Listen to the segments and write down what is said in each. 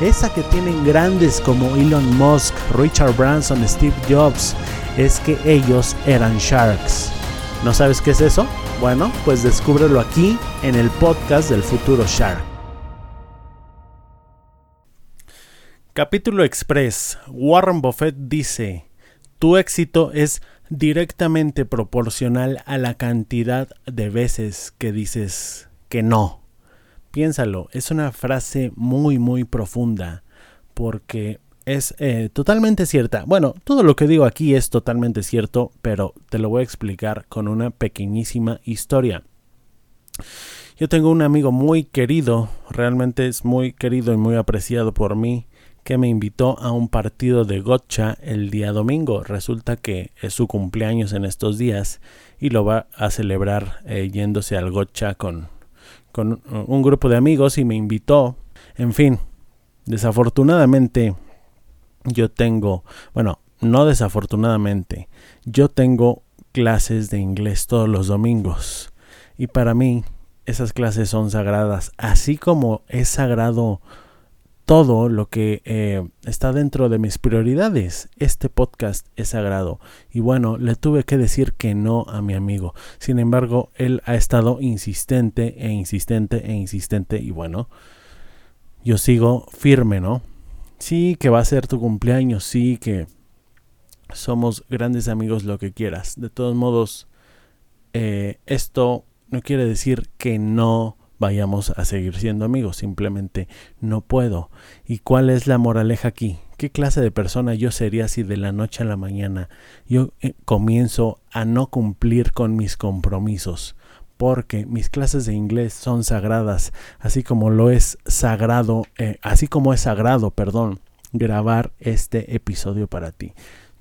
esa que tienen grandes como Elon Musk, Richard Branson, Steve Jobs, es que ellos eran sharks. ¿No sabes qué es eso? Bueno, pues descúbrelo aquí en el podcast del futuro Shark. Capítulo Express. Warren Buffett dice, tu éxito es directamente proporcional a la cantidad de veces que dices que no. Piénsalo, es una frase muy muy profunda porque es eh, totalmente cierta. Bueno, todo lo que digo aquí es totalmente cierto, pero te lo voy a explicar con una pequeñísima historia. Yo tengo un amigo muy querido, realmente es muy querido y muy apreciado por mí, que me invitó a un partido de gotcha el día domingo. Resulta que es su cumpleaños en estos días y lo va a celebrar eh, yéndose al gotcha con con un grupo de amigos y me invitó. En fin, desafortunadamente yo tengo, bueno, no desafortunadamente, yo tengo clases de inglés todos los domingos y para mí esas clases son sagradas, así como es sagrado todo lo que eh, está dentro de mis prioridades. Este podcast es sagrado. Y bueno, le tuve que decir que no a mi amigo. Sin embargo, él ha estado insistente e insistente e insistente. Y bueno, yo sigo firme, ¿no? Sí, que va a ser tu cumpleaños. Sí, que somos grandes amigos, lo que quieras. De todos modos, eh, esto no quiere decir que no vayamos a seguir siendo amigos, simplemente no puedo. ¿Y cuál es la moraleja aquí? ¿Qué clase de persona yo sería si de la noche a la mañana yo eh, comienzo a no cumplir con mis compromisos? Porque mis clases de inglés son sagradas, así como lo es sagrado, eh, así como es sagrado, perdón, grabar este episodio para ti.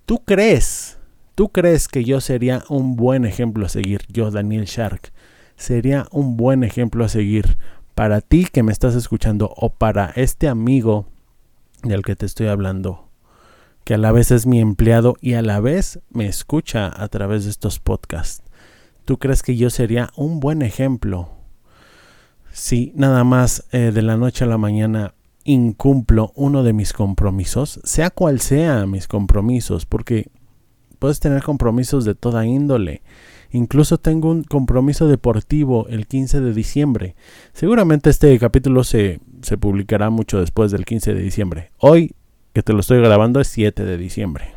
¿Tú crees? ¿Tú crees que yo sería un buen ejemplo a seguir, yo Daniel Shark? Sería un buen ejemplo a seguir para ti que me estás escuchando o para este amigo del que te estoy hablando, que a la vez es mi empleado y a la vez me escucha a través de estos podcasts. ¿Tú crees que yo sería un buen ejemplo si nada más eh, de la noche a la mañana incumplo uno de mis compromisos, sea cual sea mis compromisos, porque puedes tener compromisos de toda índole Incluso tengo un compromiso deportivo el 15 de diciembre. Seguramente este capítulo se, se publicará mucho después del 15 de diciembre. Hoy, que te lo estoy grabando, es 7 de diciembre.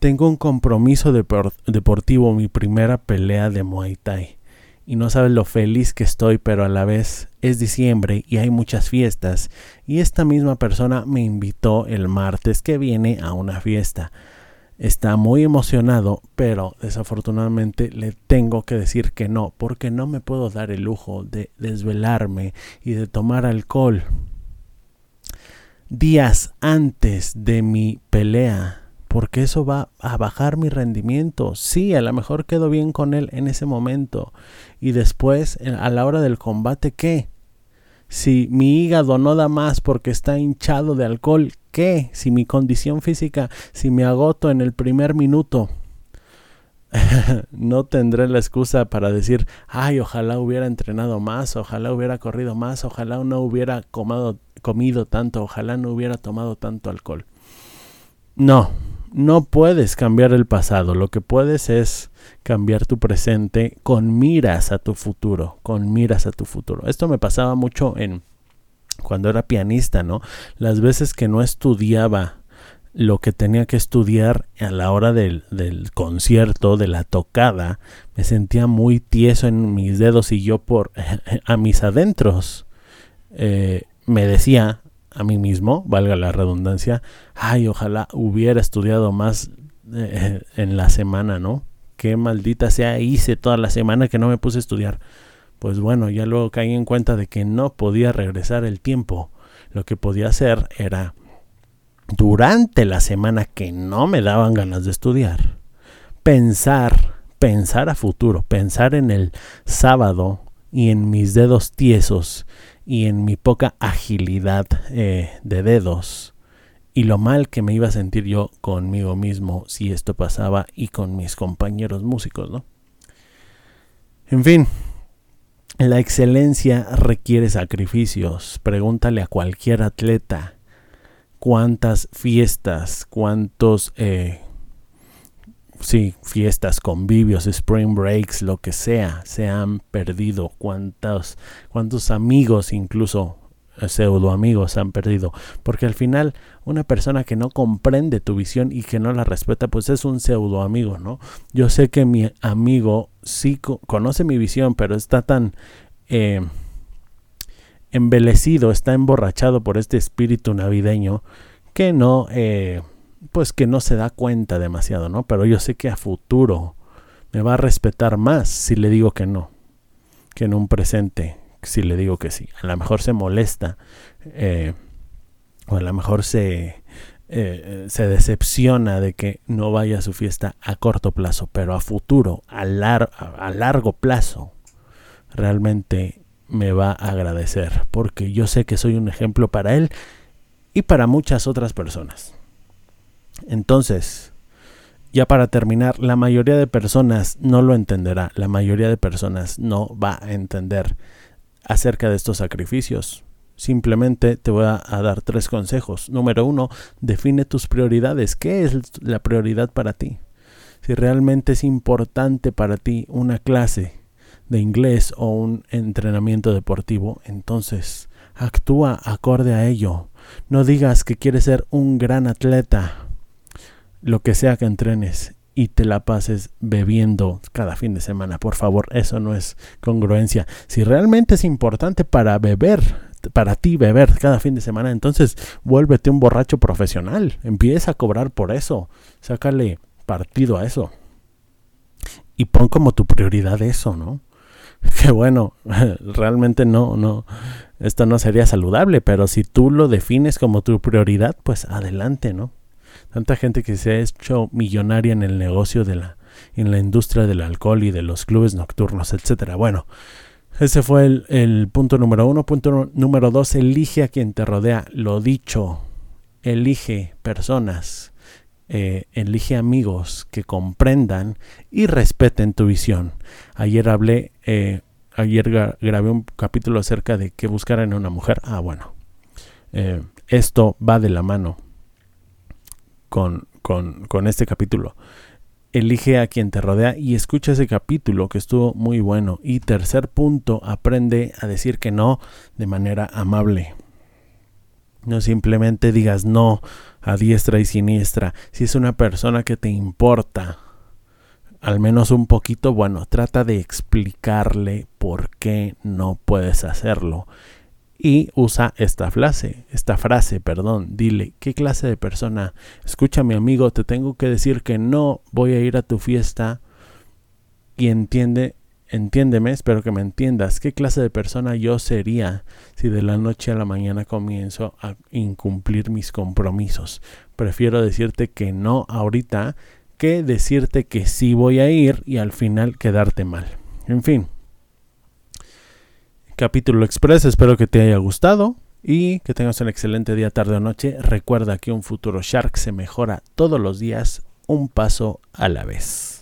Tengo un compromiso deportivo, mi primera pelea de Muay Thai. Y no sabes lo feliz que estoy, pero a la vez es diciembre y hay muchas fiestas. Y esta misma persona me invitó el martes que viene a una fiesta está muy emocionado, pero desafortunadamente le tengo que decir que no, porque no me puedo dar el lujo de desvelarme y de tomar alcohol días antes de mi pelea, porque eso va a bajar mi rendimiento. Sí, a lo mejor quedo bien con él en ese momento y después a la hora del combate, ¿qué? Si mi hígado no da más porque está hinchado de alcohol, ¿qué? Si mi condición física, si me agoto en el primer minuto, no tendré la excusa para decir, ay, ojalá hubiera entrenado más, ojalá hubiera corrido más, ojalá no hubiera comido tanto, ojalá no hubiera tomado tanto alcohol. No, no puedes cambiar el pasado, lo que puedes es cambiar tu presente con miras a tu futuro, con miras a tu futuro. Esto me pasaba mucho en cuando era pianista, ¿no? Las veces que no estudiaba lo que tenía que estudiar a la hora del, del, concierto, de la tocada, me sentía muy tieso en mis dedos y yo por a mis adentros eh, me decía a mí mismo, valga la redundancia, ay, ojalá hubiera estudiado más eh, en la semana, ¿no? Qué maldita sea, hice toda la semana que no me puse a estudiar. Pues bueno, ya luego caí en cuenta de que no podía regresar el tiempo. Lo que podía hacer era durante la semana que no me daban ganas de estudiar, pensar, pensar a futuro, pensar en el sábado y en mis dedos tiesos y en mi poca agilidad eh, de dedos y lo mal que me iba a sentir yo conmigo mismo si esto pasaba y con mis compañeros músicos, ¿no? En fin, la excelencia requiere sacrificios. Pregúntale a cualquier atleta cuántas fiestas, cuántos, eh, sí, fiestas, convivios, spring breaks, lo que sea, se han perdido, cuántos, cuántos amigos incluso eh, pseudo amigos han perdido. Porque al final, una persona que no comprende tu visión y que no la respeta, pues es un pseudo amigo, ¿no? Yo sé que mi amigo sí conoce mi visión, pero está tan eh, embelecido, está emborrachado por este espíritu navideño que no, eh, pues que no se da cuenta demasiado, ¿no? Pero yo sé que a futuro me va a respetar más si le digo que no, que en un presente si le digo que sí. A lo mejor se molesta eh, o a lo mejor se, eh, se decepciona de que no vaya a su fiesta a corto plazo, pero a futuro, a, a largo plazo, realmente me va a agradecer, porque yo sé que soy un ejemplo para él y para muchas otras personas. Entonces, ya para terminar, la mayoría de personas no lo entenderá, la mayoría de personas no va a entender acerca de estos sacrificios. Simplemente te voy a, dar tres consejos. Número uno, define tus prioridades. ¿Qué es la prioridad para ti? Si realmente es importante para ti una clase de inglés o un entrenamiento deportivo, entonces actúa acorde a ello. No digas que quieres ser un gran atleta, lo que sea que entrenes y te la pases bebiendo cada fin de semana. Por favor, eso no es congruencia. Si realmente es importante para beber, para ti beber cada fin de semana, entonces vuélvete un borracho profesional. Empieza a cobrar por eso. Sácale partido a eso. Y pon como tu prioridad eso, ¿no? que bueno, realmente no, no, esto no sería saludable, pero si tú lo defines como tu prioridad, pues adelante, ¿no? Tanta gente que se ha hecho millonaria en el negocio de la, en la industria del alcohol y de los clubes nocturnos, etcétera. Bueno, ese fue el, punto número uno. Punto número dos, elige a quien te rodea. Lo dicho, elige personas eh, elige amigos que comprendan y respeten tu visión. Ayer hablé, eh, ayer grabé un capítulo acerca de qué buscar en una mujer. Ah, bueno, eh, esto va de la mano con, con, este capítulo. Elige a quien te rodea y escucha ese capítulo que estuvo muy bueno. Y tercer punto, aprende a decir que no de manera amable. No simplemente digas no a diestra y siniestra. Si es una persona que te importa, al menos un poquito, bueno, trata de explicarle por qué no puedes hacerlo. Y usa esta frase, esta frase, perdón, dile, ¿qué clase de persona? Escucha mi amigo, te tengo que decir que no voy a ir a tu fiesta y entiende Entiéndeme, espero que me entiendas, qué clase de persona yo sería si de la noche a la mañana comienzo a incumplir mis compromisos. Prefiero decirte que no ahorita que decirte que sí voy a ir y al final quedarte mal. En fin. Capítulo Express, espero que te haya gustado y que tengas un excelente día, tarde o noche. Recuerda que un futuro Shark se mejora todos los días, un paso a la vez.